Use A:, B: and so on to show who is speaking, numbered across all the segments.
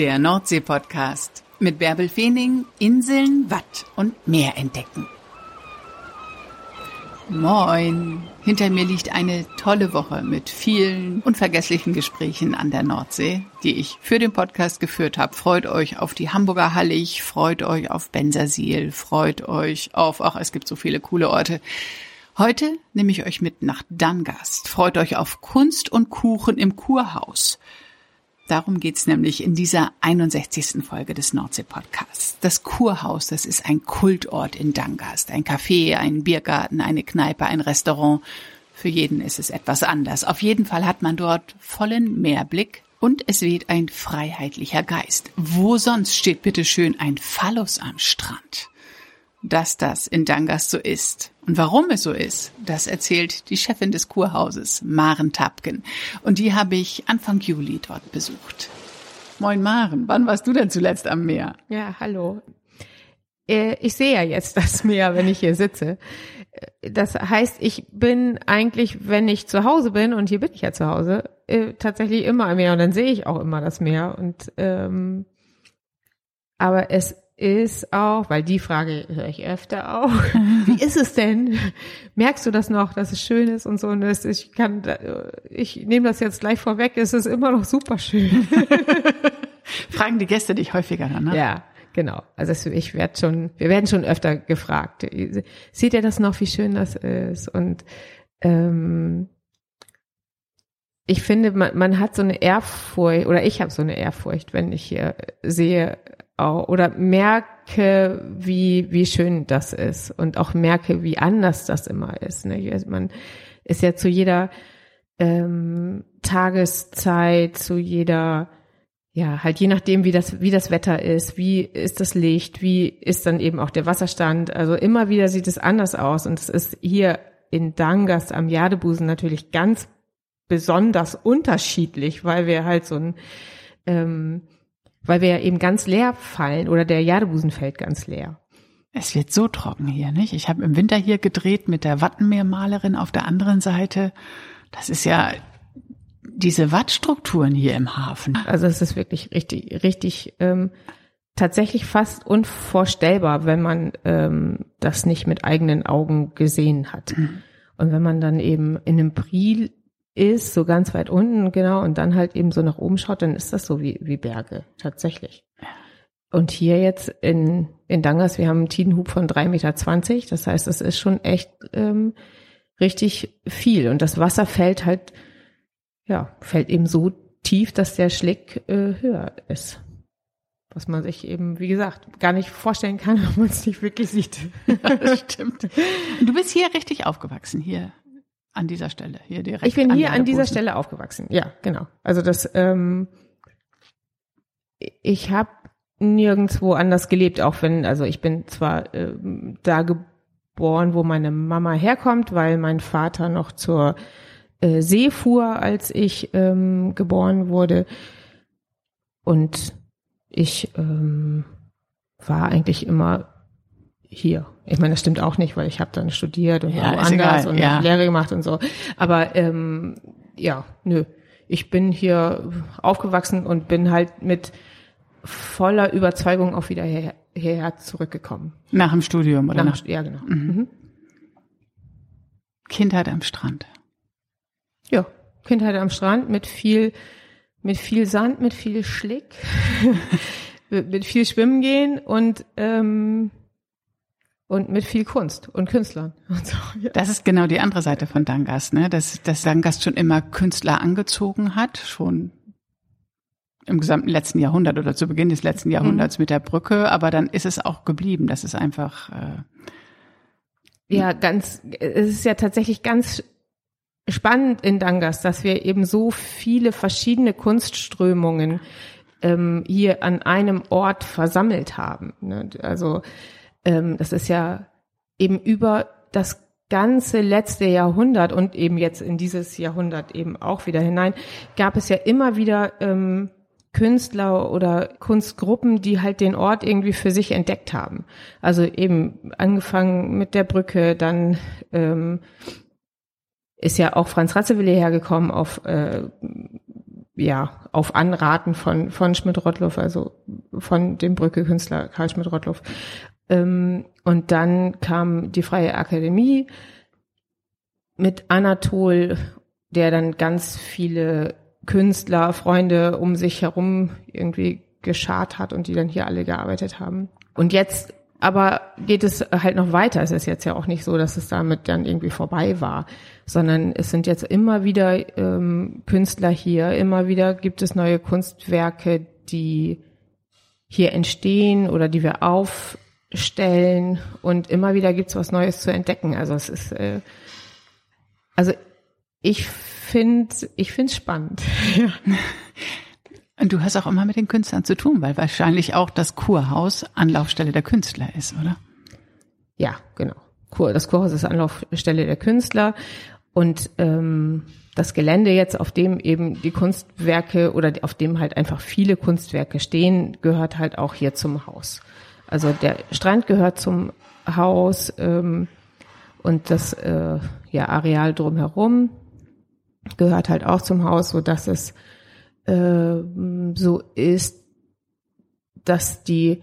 A: Der Nordsee-Podcast mit Bärbel Feening, Inseln, Watt und Meer entdecken. Moin! Hinter mir liegt eine tolle Woche mit vielen unvergesslichen Gesprächen an der Nordsee, die ich für den Podcast geführt habe. Freut euch auf die Hamburger Hallig, freut euch auf Bensersiel, freut euch auf, ach, es gibt so viele coole Orte. Heute nehme ich euch mit nach Dangast. Freut euch auf Kunst und Kuchen im Kurhaus. Darum geht's nämlich in dieser 61. Folge des Nordsee-Podcasts. Das Kurhaus, das ist ein Kultort in Dangast. Ein Café, ein Biergarten, eine Kneipe, ein Restaurant. Für jeden ist es etwas anders. Auf jeden Fall hat man dort vollen Meerblick und es weht ein freiheitlicher Geist. Wo sonst steht bitte schön ein Phallus am Strand? Dass das in Dangast so ist. Und warum es so ist, das erzählt die Chefin des Kurhauses, Maren Tapken. Und die habe ich Anfang Juli dort besucht. Moin Maren, wann warst du denn zuletzt am Meer?
B: Ja, hallo. Äh, ich sehe ja jetzt das Meer, wenn ich hier sitze. Äh, das heißt, ich bin eigentlich, wenn ich zu Hause bin, und hier bin ich ja zu Hause, äh, tatsächlich immer am Meer und dann sehe ich auch immer das Meer. Und ähm, aber es ist auch, weil die Frage höre ich öfter auch, wie ist es denn? Merkst du das noch, dass es schön ist und so? Und das, ich kann, ich nehme das jetzt gleich vorweg, es ist immer noch super schön.
A: Fragen die Gäste dich häufiger dann, ne?
B: Ja, genau. Also ich werde schon, wir werden schon öfter gefragt. Seht ihr das noch, wie schön das ist? Und ähm, ich finde, man, man hat so eine Ehrfurcht, oder ich habe so eine Ehrfurcht, wenn ich hier sehe, oder merke, wie, wie schön das ist und auch merke, wie anders das immer ist. Ne? Also man ist ja zu jeder ähm, Tageszeit, zu jeder, ja, halt je nachdem, wie das, wie das Wetter ist, wie ist das Licht, wie ist dann eben auch der Wasserstand. Also immer wieder sieht es anders aus und es ist hier in Dangas am Jadebusen natürlich ganz besonders unterschiedlich, weil wir halt so ein ähm, weil wir ja eben ganz leer fallen oder der Jadebusen fällt ganz leer.
A: Es wird so trocken hier, nicht? Ich habe im Winter hier gedreht mit der Wattenmeermalerin auf der anderen Seite. Das ist ja diese Wattstrukturen hier im Hafen.
B: Also es ist wirklich richtig, richtig ähm, tatsächlich fast unvorstellbar, wenn man ähm, das nicht mit eigenen Augen gesehen hat. Mhm. Und wenn man dann eben in einem Priel ist, so ganz weit unten, genau, und dann halt eben so nach oben schaut, dann ist das so wie, wie Berge, tatsächlich. Und hier jetzt in, in Dangers, wir haben einen Tidenhub von drei Meter, zwanzig, das heißt, das ist schon echt ähm, richtig viel. Und das Wasser fällt halt, ja, fällt eben so tief, dass der Schlick äh, höher ist. Was man sich eben, wie gesagt, gar nicht vorstellen kann, wenn man es nicht wirklich sieht.
A: Ja, das stimmt. Du bist hier richtig aufgewachsen, hier an dieser Stelle, hier direkt.
B: Ich bin hier an dieser Stelle aufgewachsen. Ja, genau. Also das, ähm, ich habe nirgendwo anders gelebt, auch wenn, also ich bin zwar ähm, da geboren, wo meine Mama herkommt, weil mein Vater noch zur äh, See fuhr, als ich ähm, geboren wurde. Und ich ähm, war eigentlich immer hier. Ich meine, das stimmt auch nicht, weil ich habe dann studiert und ja, woanders und ja. Lehre gemacht und so. Aber ähm, ja, nö. Ich bin hier aufgewachsen und bin halt mit voller Überzeugung auch wieder her, hierher zurückgekommen.
A: Nach dem Studium, oder?
B: Nach, ja, genau. Mhm. Mhm.
A: Kindheit am Strand.
B: Ja, Kindheit am Strand mit viel, mit viel Sand, mit viel Schlick, mit viel Schwimmen gehen und ähm, und mit viel Kunst und Künstlern. Und
A: so, ja. Das ist genau die andere Seite von Dangast, ne? Dass, dass Dangast schon immer Künstler angezogen hat, schon im gesamten letzten Jahrhundert oder zu Beginn des letzten Jahrhunderts mhm. mit der Brücke, aber dann ist es auch geblieben. Das ist einfach. Äh,
B: ja, ganz. Es ist ja tatsächlich ganz spannend in Dangast, dass wir eben so viele verschiedene Kunstströmungen ähm, hier an einem Ort versammelt haben. Ne? Also ähm, das ist ja eben über das ganze letzte Jahrhundert und eben jetzt in dieses Jahrhundert eben auch wieder hinein, gab es ja immer wieder ähm, Künstler oder Kunstgruppen, die halt den Ort irgendwie für sich entdeckt haben. Also eben angefangen mit der Brücke, dann ähm, ist ja auch Franz Ratzewille hergekommen auf äh, ja, auf Anraten von, von Schmidt-Rottluff, also von dem Brücke-Künstler Karl Schmidt-Rottluff. Ähm, und dann kam die Freie Akademie mit Anatol, der dann ganz viele Künstler, Freunde um sich herum irgendwie geschart hat und die dann hier alle gearbeitet haben. Und jetzt aber geht es halt noch weiter. Es ist jetzt ja auch nicht so, dass es damit dann irgendwie vorbei war, sondern es sind jetzt immer wieder ähm, Künstler hier, immer wieder gibt es neue Kunstwerke, die hier entstehen oder die wir aufstellen und immer wieder gibt es was Neues zu entdecken. Also es ist, äh, also ich finde, ich finde es spannend. ja.
A: Und du hast auch immer mit den Künstlern zu tun, weil wahrscheinlich auch das Kurhaus Anlaufstelle der Künstler ist, oder?
B: Ja, genau. Das Kurhaus ist Anlaufstelle der Künstler und ähm, das Gelände jetzt, auf dem eben die Kunstwerke oder auf dem halt einfach viele Kunstwerke stehen, gehört halt auch hier zum Haus. Also der Strand gehört zum Haus ähm, und das äh, ja, Areal drumherum gehört halt auch zum Haus, so dass es äh, so ist, dass die,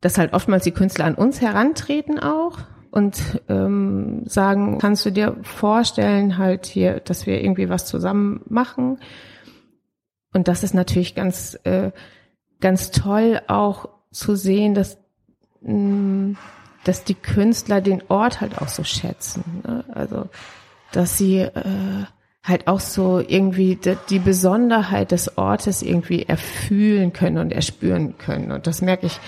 B: dass halt oftmals die Künstler an uns herantreten auch und ähm, sagen, kannst du dir vorstellen, halt hier, dass wir irgendwie was zusammen machen? Und das ist natürlich ganz, äh, ganz toll auch zu sehen, dass, mh, mm, dass die Künstler den Ort halt auch so schätzen. Ne? Also, dass sie äh, halt auch so irgendwie die, Besonderheit des Ortes irgendwie erfühlen können und erspüren können. Und das merke ich,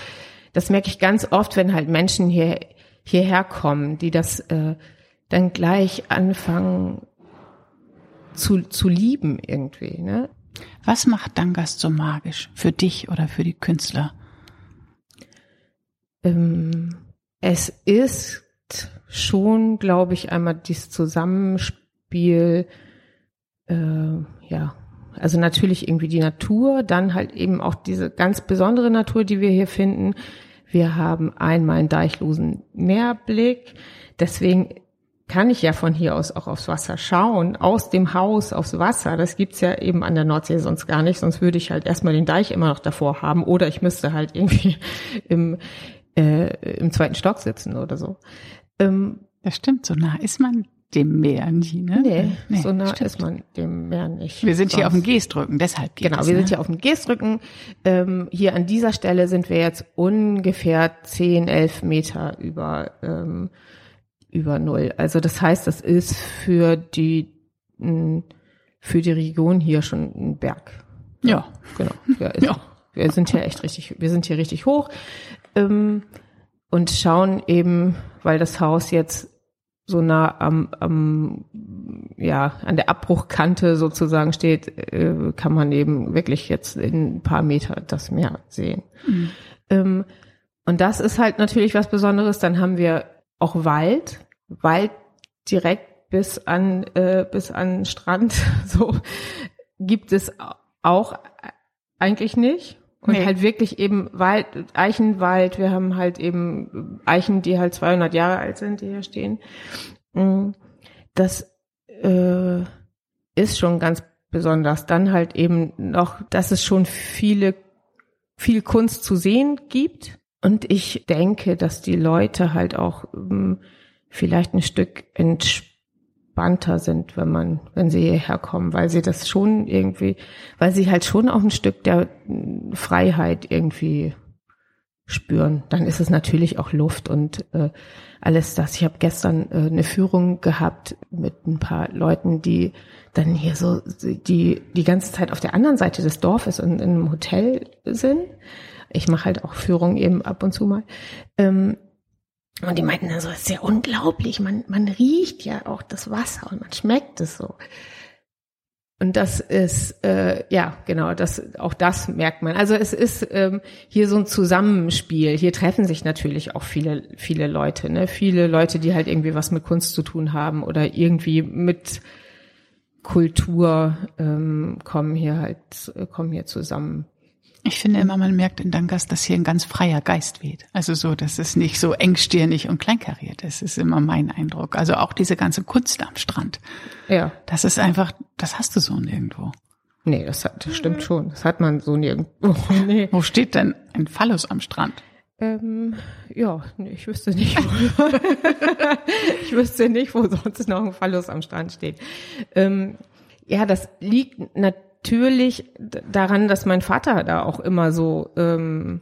B: das merke ich ganz oft, wenn halt Menschen hier, hierher kommen, die das äh, dann gleich anfangen zu, zu lieben irgendwie. Ne?
A: Was macht Dangas so magisch für dich oder für die Künstler?
B: Ähm, es ist schon, glaube ich, einmal dieses Zusammenspiel äh, ja, also natürlich irgendwie die Natur, dann halt eben auch diese ganz besondere Natur, die wir hier finden. Wir haben einmal einen deichlosen Meerblick, deswegen kann ich ja von hier aus auch aufs Wasser schauen, aus dem Haus aufs Wasser. Das gibt's ja eben an der Nordsee sonst gar nicht, sonst würde ich halt erstmal den Deich immer noch davor haben oder ich müsste halt irgendwie im, äh, im zweiten Stock sitzen oder so.
A: Ähm, das stimmt, so nah ist man dem Meer nie, ne?
B: Nee, nee so nah stimmt. ist man dem Meer nicht.
A: Wir sind sonst. hier auf dem Geestrücken, deshalb
B: geht Genau, es, wir ne? sind hier auf dem Geestrücken. Ähm, hier an dieser Stelle sind wir jetzt ungefähr 10, 11 Meter über, ähm, über Null. Also das heißt, das ist für die, für die Region hier schon ein Berg.
A: Ja.
B: Genau. Ja, ja. Wir sind hier echt richtig, wir sind hier richtig hoch. Ähm, und schauen eben, weil das Haus jetzt so nah am, am ja an der Abbruchkante sozusagen steht, äh, kann man eben wirklich jetzt in ein paar Meter das Meer sehen. Mhm. Ähm, und das ist halt natürlich was Besonderes. Dann haben wir auch Wald, Wald direkt bis an äh, bis an Strand. So gibt es auch eigentlich nicht. Und nee. halt wirklich eben Wald, Eichenwald. Wir haben halt eben Eichen, die halt 200 Jahre alt sind, die hier stehen. Mm, das äh, ist schon ganz besonders. Dann halt eben noch, dass es schon viele, viel Kunst zu sehen gibt. Und ich denke, dass die Leute halt auch ähm, vielleicht ein Stück entspannen entspannter sind, wenn man, wenn sie hierher kommen, weil sie das schon irgendwie, weil sie halt schon auch ein Stück der Freiheit irgendwie spüren. Dann ist es natürlich auch Luft und äh, alles das. Ich habe gestern äh, eine Führung gehabt mit ein paar Leuten, die dann hier so die die ganze Zeit auf der anderen Seite des Dorfes und in einem Hotel sind. Ich mache halt auch Führungen eben ab und zu mal. Ähm, und die meinten dann so, das ist ja unglaublich, man, man riecht ja auch das Wasser und man schmeckt es so. Und das ist, äh, ja, genau, das, auch das merkt man. Also es ist ähm, hier so ein Zusammenspiel. Hier treffen sich natürlich auch viele, viele Leute, ne? Viele Leute, die halt irgendwie was mit Kunst zu tun haben oder irgendwie mit Kultur ähm, kommen hier halt, kommen hier zusammen.
A: Ich finde immer, man merkt in Dangas, dass hier ein ganz freier Geist weht. Also so, dass es nicht so engstirnig und kleinkariert ist, ist immer mein Eindruck. Also auch diese ganze Kunst am Strand.
B: Ja.
A: Das ist einfach, das hast du so nirgendwo.
B: Nee, das, hat, das stimmt schon. Das hat man so nirgendwo. Nee.
A: Wo steht denn ein Phallus am Strand?
B: Ähm, ja, nee, ich wüsste nicht, wo, ich wüsste nicht, wo sonst noch ein Phallus am Strand steht. Ähm, ja, das liegt natürlich daran, dass mein Vater da auch immer so ähm,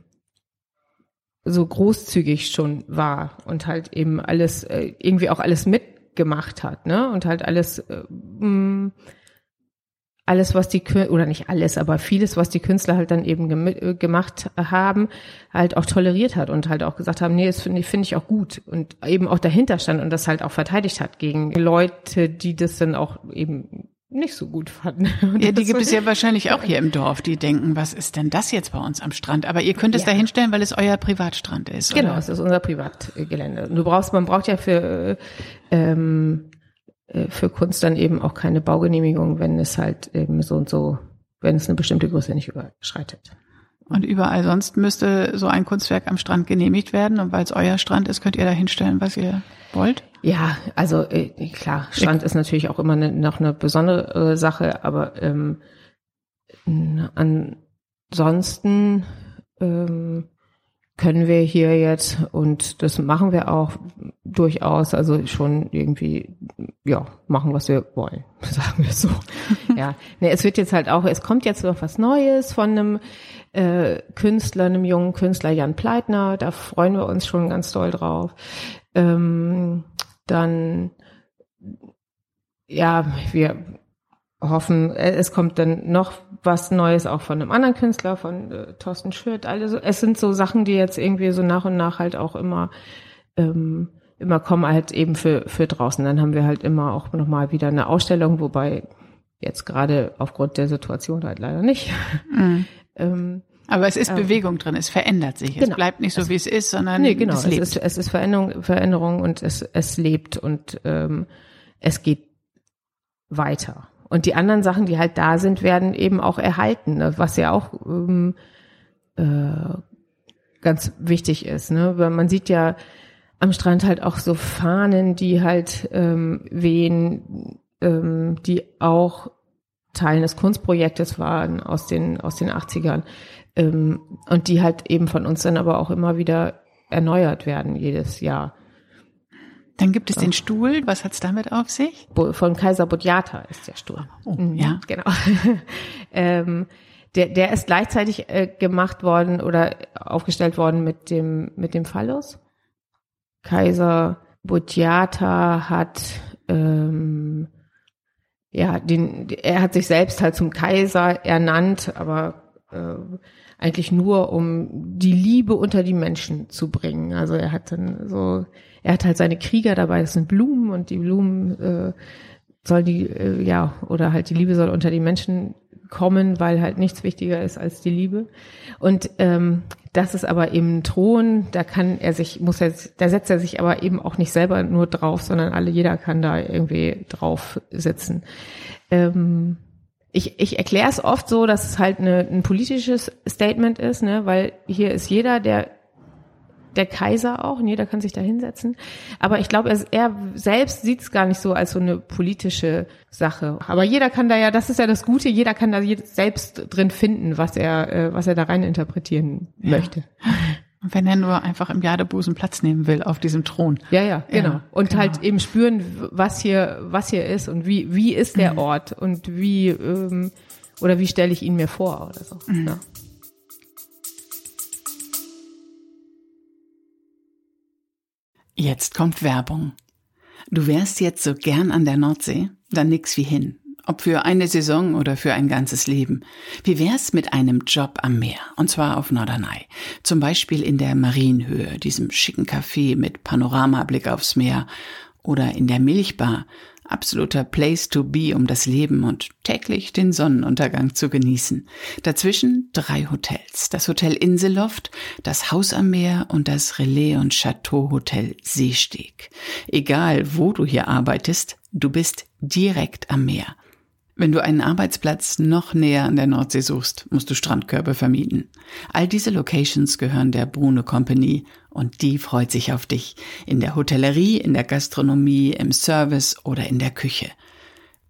B: so großzügig schon war und halt eben alles äh, irgendwie auch alles mitgemacht hat, ne? Und halt alles äh, mh, alles, was die oder nicht alles, aber vieles, was die Künstler halt dann eben äh, gemacht haben, halt auch toleriert hat und halt auch gesagt haben, nee, das finde ich, finde ich auch gut und eben auch dahinter stand und das halt auch verteidigt hat gegen Leute, die das dann auch eben nicht so gut fanden.
A: Ja, die gibt es ja wahrscheinlich auch hier im Dorf, die denken, was ist denn das jetzt bei uns am Strand? Aber ihr könnt es ja. da hinstellen, weil es euer Privatstrand ist.
B: Genau, oder? es ist unser Privatgelände. Du brauchst, man braucht ja für ähm, äh, für Kunst dann eben auch keine Baugenehmigung, wenn es halt eben so und so, wenn es eine bestimmte Größe nicht überschreitet.
A: Und überall sonst müsste so ein Kunstwerk am Strand genehmigt werden. Und weil es euer Strand ist, könnt ihr da hinstellen, was ihr wollt?
B: Ja, also äh, klar, Strand ist natürlich auch immer eine, noch eine besondere äh, Sache, aber ähm, ansonsten ähm, können wir hier jetzt, und das machen wir auch durchaus, also schon irgendwie, ja, machen, was wir wollen, sagen wir so. ja, nee, es wird jetzt halt auch, es kommt jetzt noch was Neues von einem äh, Künstler, einem jungen Künstler, Jan Pleitner, da freuen wir uns schon ganz doll drauf. Ähm, dann, ja, wir hoffen, äh, es kommt dann noch was Neues auch von einem anderen Künstler, von äh, Thorsten Schürt. Also es sind so Sachen, die jetzt irgendwie so nach und nach halt auch immer ähm, immer kommen halt eben für für draußen. Dann haben wir halt immer auch noch mal wieder eine Ausstellung, wobei jetzt gerade aufgrund der Situation halt leider nicht.
A: Mhm. ähm, aber es ist ähm, Bewegung drin, es verändert sich. Genau. Es bleibt nicht so, es, wie es ist, sondern
B: nee, genau. es lebt. Es ist, es ist Veränderung, Veränderung und es, es lebt und ähm, es geht weiter. Und die anderen Sachen, die halt da sind, werden eben auch erhalten, ne? was ja auch ähm, äh, ganz wichtig ist. Ne? Weil man sieht ja am Strand halt auch so Fahnen, die halt ähm, wehen, ähm, die auch Teilen des Kunstprojektes waren aus den, aus den 80ern. Ähm, und die halt eben von uns dann aber auch immer wieder erneuert werden jedes Jahr.
A: Dann gibt es den Stuhl. Was hat's damit auf sich?
B: Von Kaiser Budjata ist der Stuhl.
A: Oh, mhm, ja.
B: Genau. ähm, der, der ist gleichzeitig äh, gemacht worden oder aufgestellt worden mit dem, mit dem Phallus. Kaiser Budjata hat, ähm, ja, den, er hat sich selbst halt zum Kaiser ernannt, aber äh, eigentlich nur, um die Liebe unter die Menschen zu bringen. Also er hat dann so er hat halt seine Krieger dabei, das sind Blumen und die Blumen äh, soll die, äh, ja, oder halt die Liebe soll unter die Menschen kommen, weil halt nichts wichtiger ist als die Liebe. Und ähm, das ist aber eben Thron, da kann er sich, muss er, da setzt er sich aber eben auch nicht selber nur drauf, sondern alle, jeder kann da irgendwie drauf sitzen. Ähm, ich, ich erkläre es oft so, dass es halt eine, ein politisches Statement ist, ne, weil hier ist jeder, der der Kaiser auch und jeder kann sich da hinsetzen. Aber ich glaube, er, er selbst sieht es gar nicht so als so eine politische Sache. Aber jeder kann da ja, das ist ja das Gute, jeder kann da selbst drin finden, was er, äh, was er da rein interpretieren ja. möchte.
A: Und wenn er nur einfach im Jadebusen Platz nehmen will auf diesem Thron.
B: Ja, ja, genau. Ja, und genau. halt eben spüren, was hier, was hier ist und wie, wie ist der mhm. Ort und wie, ähm, oder wie stelle ich ihn mir vor oder so. Mhm. Ja.
A: Jetzt kommt Werbung. Du wärst jetzt so gern an der Nordsee? Dann nix wie hin. Ob für eine Saison oder für ein ganzes Leben. Wie wär's mit einem Job am Meer? Und zwar auf Norderney. Zum Beispiel in der Marienhöhe, diesem schicken Café mit Panoramablick aufs Meer. Oder in der Milchbar, Absoluter Place to be, um das Leben und täglich den Sonnenuntergang zu genießen. Dazwischen drei Hotels. Das Hotel Inselloft, das Haus am Meer und das Relais und Chateau Hotel Seesteg. Egal, wo du hier arbeitest, du bist direkt am Meer. Wenn du einen Arbeitsplatz noch näher an der Nordsee suchst, musst du Strandkörbe vermieten. All diese Locations gehören der Brune Company und die freut sich auf dich. In der Hotellerie, in der Gastronomie, im Service oder in der Küche.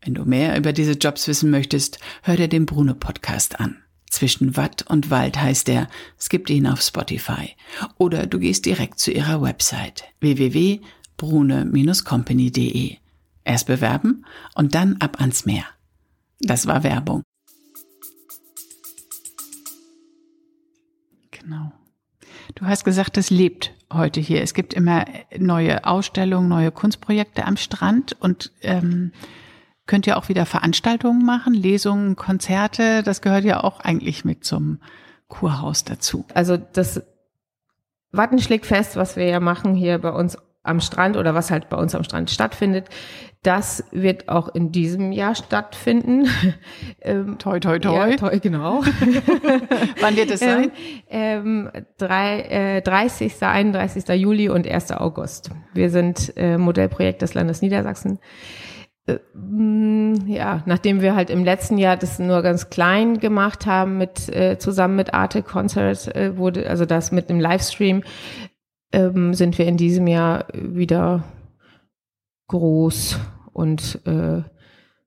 A: Wenn du mehr über diese Jobs wissen möchtest, hör dir den Bruno Podcast an. Zwischen Watt und Wald heißt er. Es gibt ihn auf Spotify. Oder du gehst direkt zu ihrer Website www.brune-company.de. Erst bewerben und dann ab ans Meer. Das war Werbung. Genau. Du hast gesagt, es lebt heute hier. Es gibt immer neue Ausstellungen, neue Kunstprojekte am Strand und ähm, könnt ihr auch wieder Veranstaltungen machen, Lesungen, Konzerte. Das gehört ja auch eigentlich mit zum Kurhaus dazu.
B: Also das Wattenschlägfest, was wir ja machen hier bei uns am Strand oder was halt bei uns am Strand stattfindet, das wird auch in diesem Jahr stattfinden.
A: ähm, toi, toi, toi.
B: Ja, toi genau.
A: Wann wird es sein?
B: Ähm, ähm, drei, äh, 30., 31. Juli und 1. August. Wir sind äh, Modellprojekt des Landes Niedersachsen. Äh, mm, ja, nachdem wir halt im letzten Jahr das nur ganz klein gemacht haben mit äh, zusammen mit Arte Concert äh, wurde also das mit einem Livestream ähm, sind wir in diesem Jahr wieder groß und äh,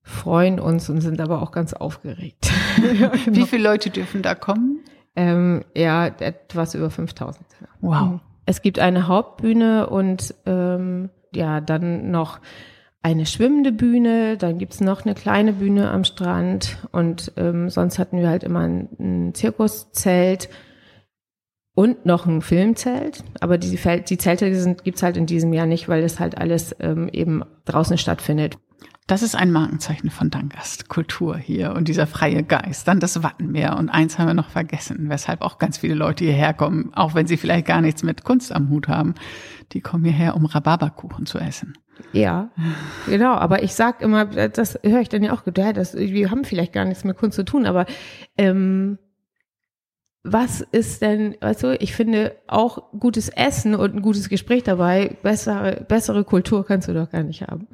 B: freuen uns und sind aber auch ganz aufgeregt.
A: Wie viele Leute dürfen da kommen?
B: Ähm, ja, etwas über 5000.
A: Wow.
B: Es gibt eine Hauptbühne und ähm, ja, dann noch eine schwimmende Bühne, dann gibt's noch eine kleine Bühne am Strand und ähm, sonst hatten wir halt immer ein, ein Zirkuszelt und noch ein Filmzelt. Aber die, die Zelte sind, gibt's halt in diesem Jahr nicht, weil das halt alles ähm, eben draußen stattfindet.
A: Das ist ein Markenzeichen von Dankast, Kultur hier und dieser freie Geist. Dann das Wattenmeer und eins haben wir noch vergessen, weshalb auch ganz viele Leute hierher kommen, auch wenn sie vielleicht gar nichts mit Kunst am Hut haben. Die kommen hierher, um Rhabarberkuchen zu essen.
B: Ja, genau. Aber ich sag immer, das höre ich dann ja auch, ja, das, wir haben vielleicht gar nichts mit Kunst zu tun, aber ähm, was ist denn, also ich finde auch gutes Essen und ein gutes Gespräch dabei, bessere, bessere Kultur kannst du doch gar nicht haben.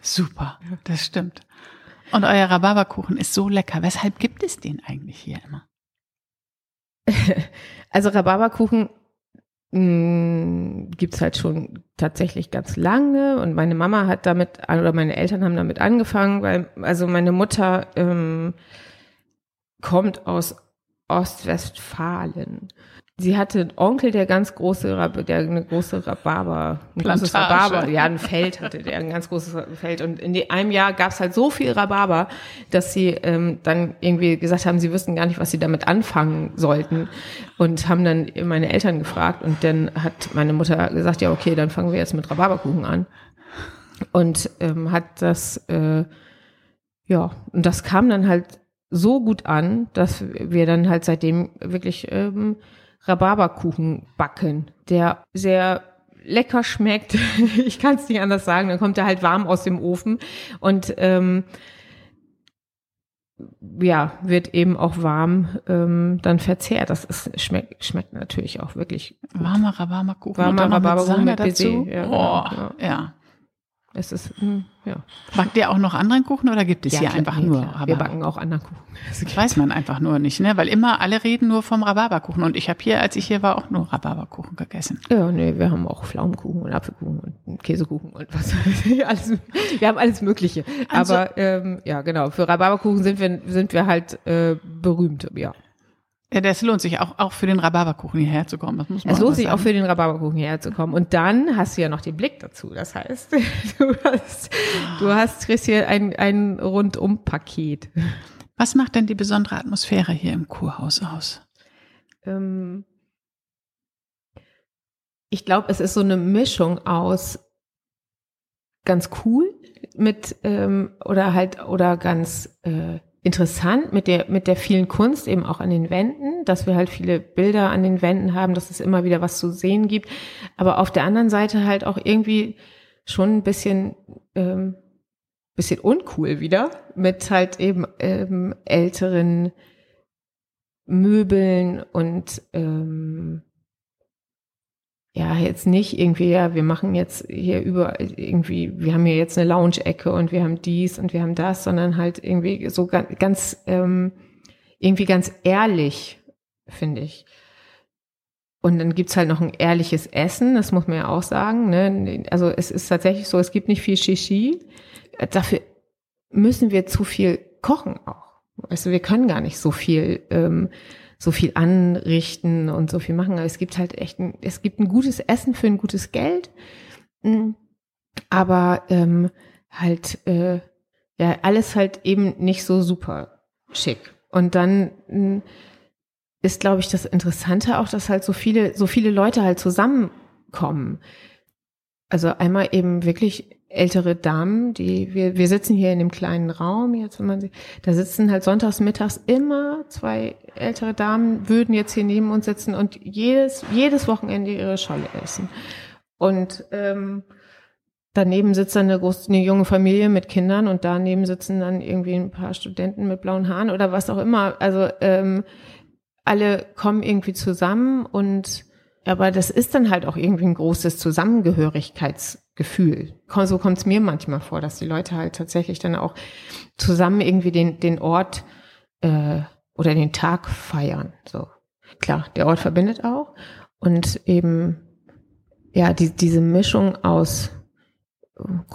A: Super, das stimmt. Und euer Rhabarberkuchen ist so lecker. Weshalb gibt es den eigentlich hier immer?
B: also Rhabarberkuchen mm, gibt es halt schon tatsächlich ganz lange und meine Mama hat damit, oder meine Eltern haben damit angefangen, weil, also meine Mutter ähm, kommt aus Ostwestfalen. Sie hatte einen Onkel, der ganz große, der eine große Rhabarber, ein großes Rhabarber, ja, ein Feld hatte, der ein ganz großes Feld. Und in einem Jahr gab es halt so viel Rhabarber, dass sie ähm, dann irgendwie gesagt haben, sie wüssten gar nicht, was sie damit anfangen sollten. Und haben dann meine Eltern gefragt. Und dann hat meine Mutter gesagt, ja, okay, dann fangen wir jetzt mit Rhabarberkuchen an. Und ähm, hat das, äh, ja, und das kam dann halt so gut an, dass wir dann halt seitdem wirklich ähm, Rhabarberkuchen backen, der sehr lecker schmeckt. ich kann es nicht anders sagen. Dann kommt er halt warm aus dem Ofen und ähm, ja, wird eben auch warm ähm, dann verzehrt. Das ist, schmeckt, schmeckt natürlich auch wirklich
A: gut. Warmer Rhabarberkuchen.
B: Warmer Rhabarberkuchen mit, mit
A: dazu. Ja, oh, genau, ja. ja.
B: Es ist, hm, ja.
A: Backt ihr auch noch anderen Kuchen oder gibt es
B: ja,
A: hier
B: klar,
A: einfach
B: nee,
A: nur.
B: Wir backen auch anderen Kuchen.
A: Das weiß man einfach nur nicht, ne? Weil immer alle reden nur vom Rhabarberkuchen. Und ich habe hier, als ich hier war, auch nur Rhabarberkuchen gegessen.
B: Ja, nee, wir haben auch Pflaumenkuchen und Apfelkuchen und Käsekuchen und was. alles, wir haben alles Mögliche. Also, Aber ähm, ja, genau. Für Rhabarberkuchen sind wir, sind wir halt äh, berühmt, ja.
A: Ja, das lohnt sich auch, auch für den Rhabarberkuchen hierher zu kommen. Das muss man
B: es lohnt sich sagen. auch für den Rhabarberkuchen hierher zu kommen. Und dann hast du ja noch den Blick dazu. Das heißt, du hast, du hast, kriegst hier ein, ein Rundum-Paket.
A: Was macht denn die besondere Atmosphäre hier im Kurhaus aus? Ähm,
B: ich glaube, es ist so eine Mischung aus ganz cool mit ähm, oder halt oder ganz äh, interessant mit der, mit der vielen Kunst eben auch an den Wänden, dass wir halt viele Bilder an den Wänden haben, dass es immer wieder was zu sehen gibt. Aber auf der anderen Seite halt auch irgendwie schon ein bisschen, ähm, bisschen uncool wieder mit halt eben ähm, älteren Möbeln und ähm, ja, jetzt nicht irgendwie, ja, wir machen jetzt hier über irgendwie, wir haben hier jetzt eine Lounge-Ecke und wir haben dies und wir haben das, sondern halt irgendwie so ganz, ganz ähm, irgendwie ganz ehrlich, finde ich. Und dann gibt's halt noch ein ehrliches Essen, das muss man ja auch sagen. Ne? Also es ist tatsächlich so, es gibt nicht viel Shishi. Dafür müssen wir zu viel kochen auch. Also wir können gar nicht so viel, ähm, so viel anrichten und so viel machen. Aber es gibt halt echt, ein, es gibt ein gutes Essen für ein gutes Geld, mm, aber ähm, halt äh, ja alles halt eben nicht so super schick. Und dann mm, ist, glaube ich, das Interessante auch, dass halt so viele, so viele Leute halt zusammenkommen. Also einmal eben wirklich ältere Damen, die wir wir sitzen hier in dem kleinen Raum jetzt, wenn man sieht, da sitzen halt sonntags mittags immer zwei ältere Damen würden jetzt hier neben uns sitzen und jedes jedes Wochenende ihre Scholle essen und ähm, daneben sitzt dann eine, große, eine junge Familie mit Kindern und daneben sitzen dann irgendwie ein paar Studenten mit blauen Haaren oder was auch immer. Also ähm, alle kommen irgendwie zusammen und aber das ist dann halt auch irgendwie ein großes Zusammengehörigkeitsgefühl. So kommt es mir manchmal vor, dass die Leute halt tatsächlich dann auch zusammen irgendwie den, den Ort äh, oder den Tag feiern. So klar, der Ort verbindet auch und eben ja die, diese Mischung aus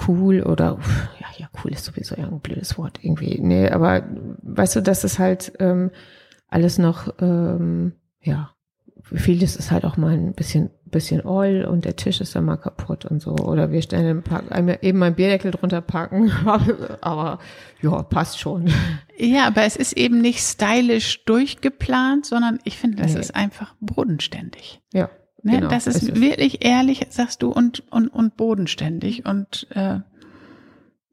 B: cool oder ja ja cool ist sowieso ja ein blödes Wort irgendwie nee aber weißt du dass es halt ähm, alles noch, ähm, ja, vieles ist halt auch mal ein bisschen, bisschen oil und der Tisch ist dann mal kaputt und so. Oder wir stellen eben ein Bierdeckel drunter packen, aber ja, passt schon.
A: Ja, aber es ist eben nicht stylisch durchgeplant, sondern ich finde, das nee. ist einfach bodenständig.
B: Ja.
A: Ne? Genau, das ist, ist wirklich ehrlich, sagst du, und, und, und bodenständig und äh,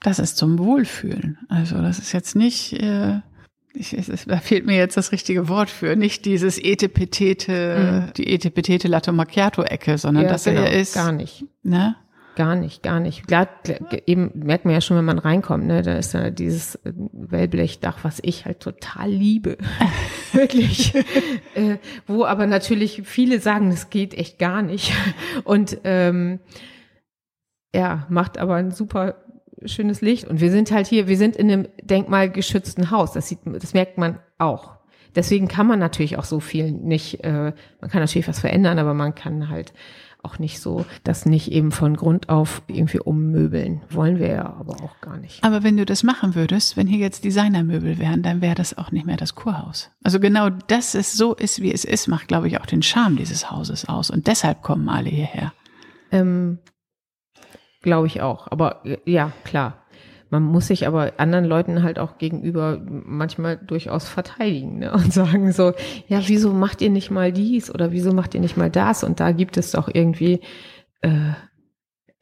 A: das ist zum Wohlfühlen. Also das ist jetzt nicht äh, ich, es, da fehlt mir jetzt das richtige Wort für, nicht dieses etepetete, mhm. die etepetete Latte Macchiato Ecke, sondern ja, das genau, hier ist
B: gar nicht,
A: ne?
B: Gar nicht, gar nicht. Klar, eben merkt man ja schon, wenn man reinkommt, ne, da ist ja dieses äh, Wellblechdach, was ich halt total liebe, wirklich. äh, wo aber natürlich viele sagen, das geht echt gar nicht. Und ähm, ja, macht aber einen super schönes Licht. Und wir sind halt hier, wir sind in einem denkmalgeschützten Haus. Das sieht, das merkt man auch. Deswegen kann man natürlich auch so viel nicht, äh, man kann natürlich was verändern, aber man kann halt auch nicht so das nicht eben von Grund auf irgendwie ummöbeln. Wollen wir ja aber auch gar nicht.
A: Aber wenn du das machen würdest, wenn hier jetzt Designermöbel wären, dann wäre das auch nicht mehr das Kurhaus. Also genau, dass es so ist, wie es ist, macht, glaube ich, auch den Charme dieses Hauses aus. Und deshalb kommen alle hierher.
B: Ähm, Glaube ich auch. Aber ja, klar. Man muss sich aber anderen Leuten halt auch gegenüber manchmal durchaus verteidigen ne? und sagen so, ja, wieso macht ihr nicht mal dies oder wieso macht ihr nicht mal das? Und da gibt es doch irgendwie, äh,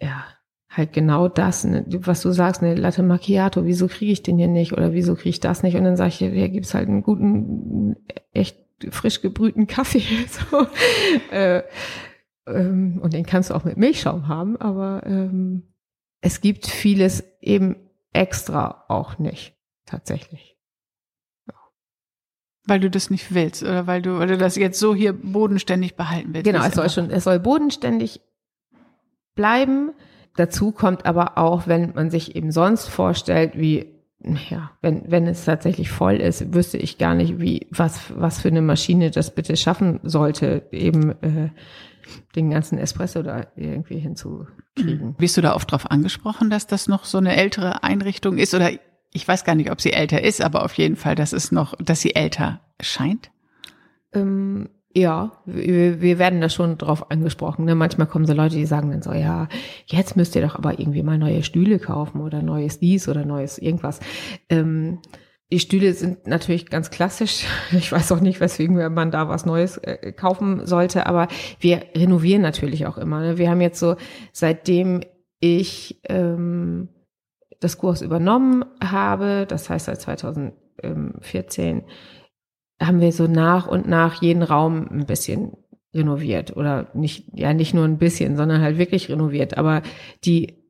B: ja, halt genau das, ne? was du sagst, eine Latte Macchiato, wieso kriege ich den hier nicht oder wieso kriege ich das nicht? Und dann sage ich, hier gibt's halt einen guten, echt frisch gebrühten Kaffee. So. äh, ähm, und den kannst du auch mit Milchschaum haben, aber ähm, es gibt vieles eben extra auch nicht, tatsächlich.
A: Ja. Weil du das nicht willst oder weil du, du das jetzt so hier bodenständig behalten willst.
B: Genau, es soll schon, es soll bodenständig bleiben. Dazu kommt aber auch, wenn man sich eben sonst vorstellt, wie ja, wenn, wenn es tatsächlich voll ist, wüsste ich gar nicht, wie, was, was für eine Maschine das bitte schaffen sollte, eben äh, den ganzen Espresso da irgendwie hinzukriegen.
A: Bist du da oft drauf angesprochen, dass das noch so eine ältere Einrichtung ist? Oder ich weiß gar nicht, ob sie älter ist, aber auf jeden Fall, dass es noch, dass sie älter scheint?
B: Ähm, ja, wir, wir werden da schon drauf angesprochen. Ne? Manchmal kommen so Leute, die sagen dann so, ja, jetzt müsst ihr doch aber irgendwie mal neue Stühle kaufen oder neues dies oder neues irgendwas. Ähm, die Stühle sind natürlich ganz klassisch. Ich weiß auch nicht, weswegen man da was Neues äh, kaufen sollte, aber wir renovieren natürlich auch immer. Ne? Wir haben jetzt so, seitdem ich ähm, das Kurs übernommen habe, das heißt seit 2014, haben wir so nach und nach jeden Raum ein bisschen renoviert oder nicht, ja, nicht nur ein bisschen, sondern halt wirklich renoviert. Aber die,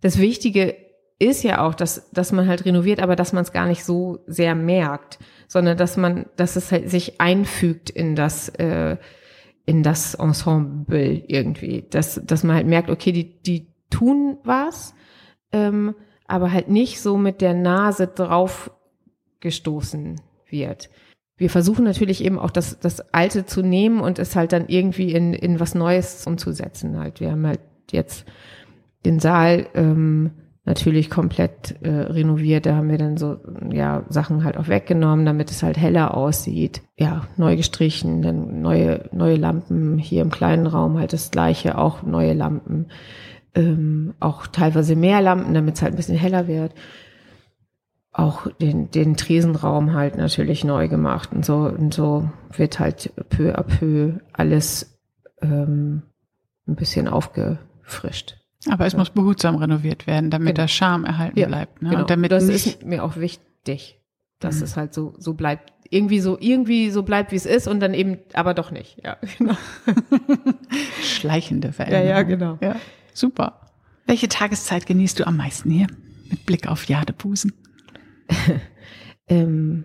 B: das Wichtige ist ja auch, dass, dass man halt renoviert, aber dass man es gar nicht so sehr merkt, sondern dass man, dass es halt sich einfügt in das, äh, in das Ensemble irgendwie, dass, dass man halt merkt, okay, die, die tun was, ähm, aber halt nicht so mit der Nase drauf gestoßen wird. Wir versuchen natürlich eben auch das, das Alte zu nehmen und es halt dann irgendwie in, in was Neues umzusetzen halt. Wir haben halt jetzt den Saal ähm, natürlich komplett äh, renoviert. Da haben wir dann so ja Sachen halt auch weggenommen, damit es halt heller aussieht. Ja, neu gestrichen, dann neue neue Lampen hier im kleinen Raum halt das gleiche, auch neue Lampen, ähm, auch teilweise mehr Lampen, damit es halt ein bisschen heller wird. Auch den den Tresenraum halt natürlich neu gemacht und so und so wird halt peu à peu alles ähm, ein bisschen aufgefrischt.
A: Aber es ja. muss behutsam renoviert werden, damit genau. der Charme erhalten ja, bleibt. Ne?
B: Genau.
A: Und damit
B: das ist mir auch wichtig, dass mhm. es halt so, so bleibt. Irgendwie so, irgendwie so bleibt, wie es ist und dann eben, aber doch nicht. Ja, genau.
A: Schleichende Veränderung.
B: Ja, ja, genau.
A: Ja, super. Welche Tageszeit genießt du am meisten hier? Mit Blick auf Jadebusen.
B: ähm,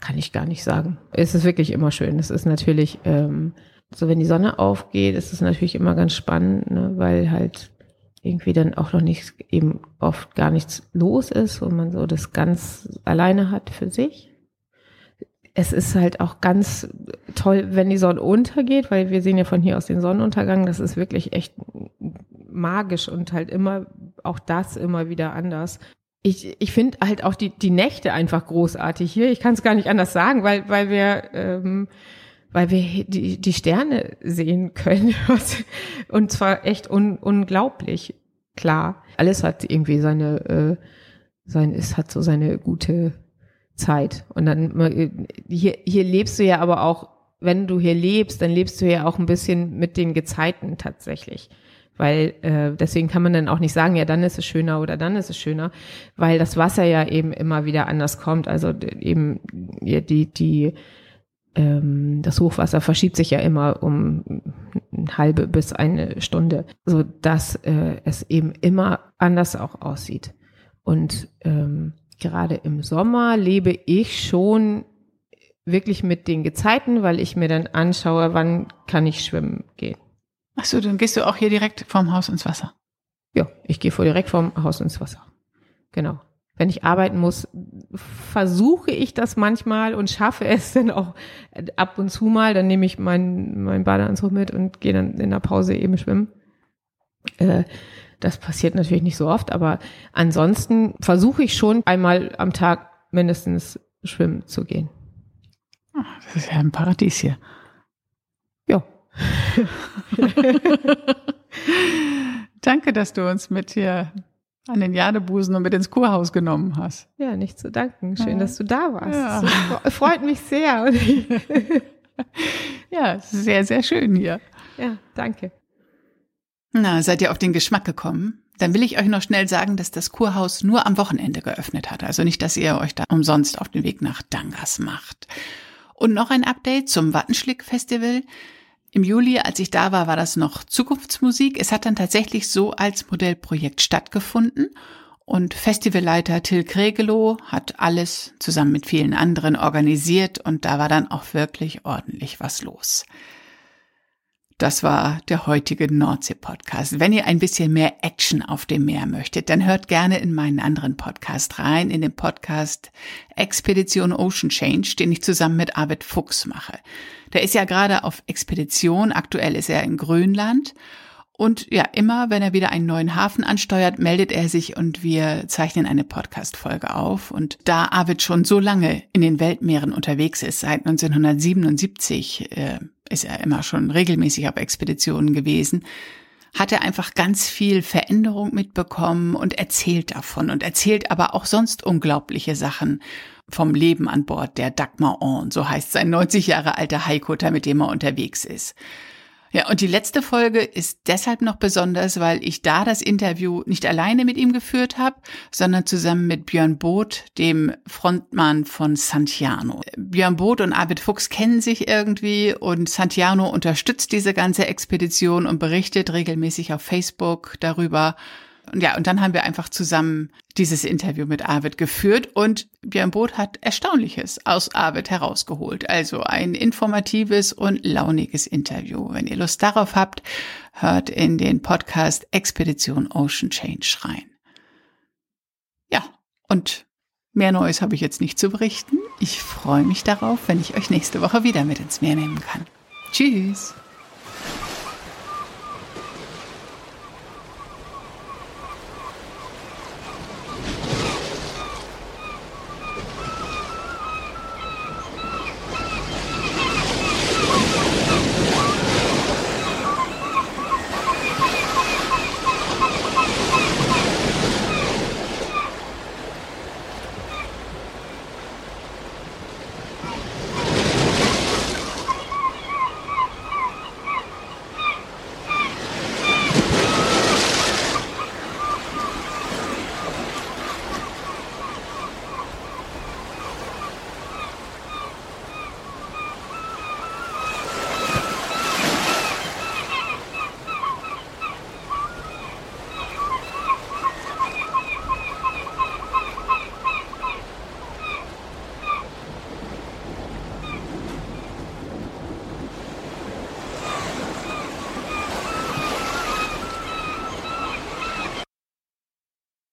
B: kann ich gar nicht sagen. Es ist wirklich immer schön. Es ist natürlich, ähm, so wenn die Sonne aufgeht, ist es natürlich immer ganz spannend, ne, weil halt irgendwie dann auch noch nicht eben oft gar nichts los ist und man so das ganz alleine hat für sich. Es ist halt auch ganz toll, wenn die Sonne untergeht, weil wir sehen ja von hier aus den Sonnenuntergang. Das ist wirklich echt magisch und halt immer auch das immer wieder anders. Ich, ich finde halt auch die, die Nächte einfach großartig hier. Ich kann es gar nicht anders sagen, weil, weil wir ähm, weil wir die, die Sterne sehen können. Und zwar echt un, unglaublich klar. Alles hat irgendwie seine, äh, sein, es hat so seine gute Zeit. Und dann, äh, hier, hier lebst du ja aber auch, wenn du hier lebst, dann lebst du ja auch ein bisschen mit den Gezeiten tatsächlich. Weil äh, deswegen kann man dann auch nicht sagen, ja, dann ist es schöner oder dann ist es schöner, weil das Wasser ja eben immer wieder anders kommt. Also eben ja, die, die ähm, das Hochwasser verschiebt sich ja immer um eine halbe bis eine Stunde, so dass äh, es eben immer anders auch aussieht. Und ähm, gerade im Sommer lebe ich schon wirklich mit den Gezeiten, weil ich mir dann anschaue, wann kann ich schwimmen gehen.
A: Ach so, dann gehst du auch hier direkt vom Haus ins Wasser.
B: Ja, ich gehe vor direkt vom Haus ins Wasser. Genau wenn ich arbeiten muss, versuche ich das manchmal und schaffe es dann auch ab und zu mal. Dann nehme ich meinen mein Badeanzug mit und gehe dann in der Pause eben schwimmen. Äh, das passiert natürlich nicht so oft, aber ansonsten versuche ich schon einmal am Tag mindestens schwimmen zu gehen.
A: Ach, das ist ja ein Paradies hier.
B: Ja.
A: Danke, dass du uns mit hier an den Jadebusen und mit ins Kurhaus genommen hast.
B: Ja, nicht zu danken. Schön, ja. dass du da warst. Ja. freut mich sehr.
A: ja, sehr, sehr schön hier.
B: Ja, danke.
A: Na, seid ihr auf den Geschmack gekommen? Dann will ich euch noch schnell sagen, dass das Kurhaus nur am Wochenende geöffnet hat. Also nicht, dass ihr euch da umsonst auf den Weg nach Dangas macht. Und noch ein Update zum Wattenschlick-Festival. Im Juli, als ich da war, war das noch Zukunftsmusik. Es hat dann tatsächlich so als Modellprojekt stattgefunden. Und Festivalleiter Till Kregelow hat alles zusammen mit vielen anderen organisiert und da war dann auch wirklich ordentlich was los. Das war der heutige Nordsee-Podcast. Wenn ihr ein bisschen mehr Action auf dem Meer möchtet, dann hört gerne in meinen anderen Podcast rein, in den Podcast Expedition Ocean Change, den ich zusammen mit Arvid Fuchs mache. Der ist ja gerade auf Expedition, aktuell ist er in Grönland und ja, immer wenn er wieder einen neuen Hafen ansteuert, meldet er sich und wir zeichnen eine Podcast-Folge auf. Und da Arvid schon so lange in den Weltmeeren unterwegs ist, seit 1977, äh, ist er immer schon regelmäßig auf Expeditionen gewesen, hat er einfach ganz viel Veränderung mitbekommen und erzählt davon und erzählt aber auch sonst unglaubliche Sachen vom Leben an Bord der Dagmar On, so heißt sein 90 Jahre alter Haikutter, mit dem er unterwegs ist. Ja, und die letzte Folge ist deshalb noch besonders, weil ich da das Interview nicht alleine mit ihm geführt habe, sondern zusammen mit Björn Both, dem Frontmann von Santiano. Björn Both und Arvid Fuchs kennen sich irgendwie und Santiano unterstützt diese ganze Expedition und berichtet regelmäßig auf Facebook darüber. Und ja, und dann haben wir einfach zusammen dieses Interview mit Arvid geführt und Björn Both hat Erstaunliches aus Arvid herausgeholt. Also ein informatives und launiges Interview. Wenn ihr Lust darauf habt, hört in den Podcast Expedition Ocean Change rein. Ja, und mehr Neues habe ich jetzt nicht zu berichten. Ich freue mich darauf, wenn ich euch nächste Woche wieder mit ins Meer nehmen kann. Tschüss!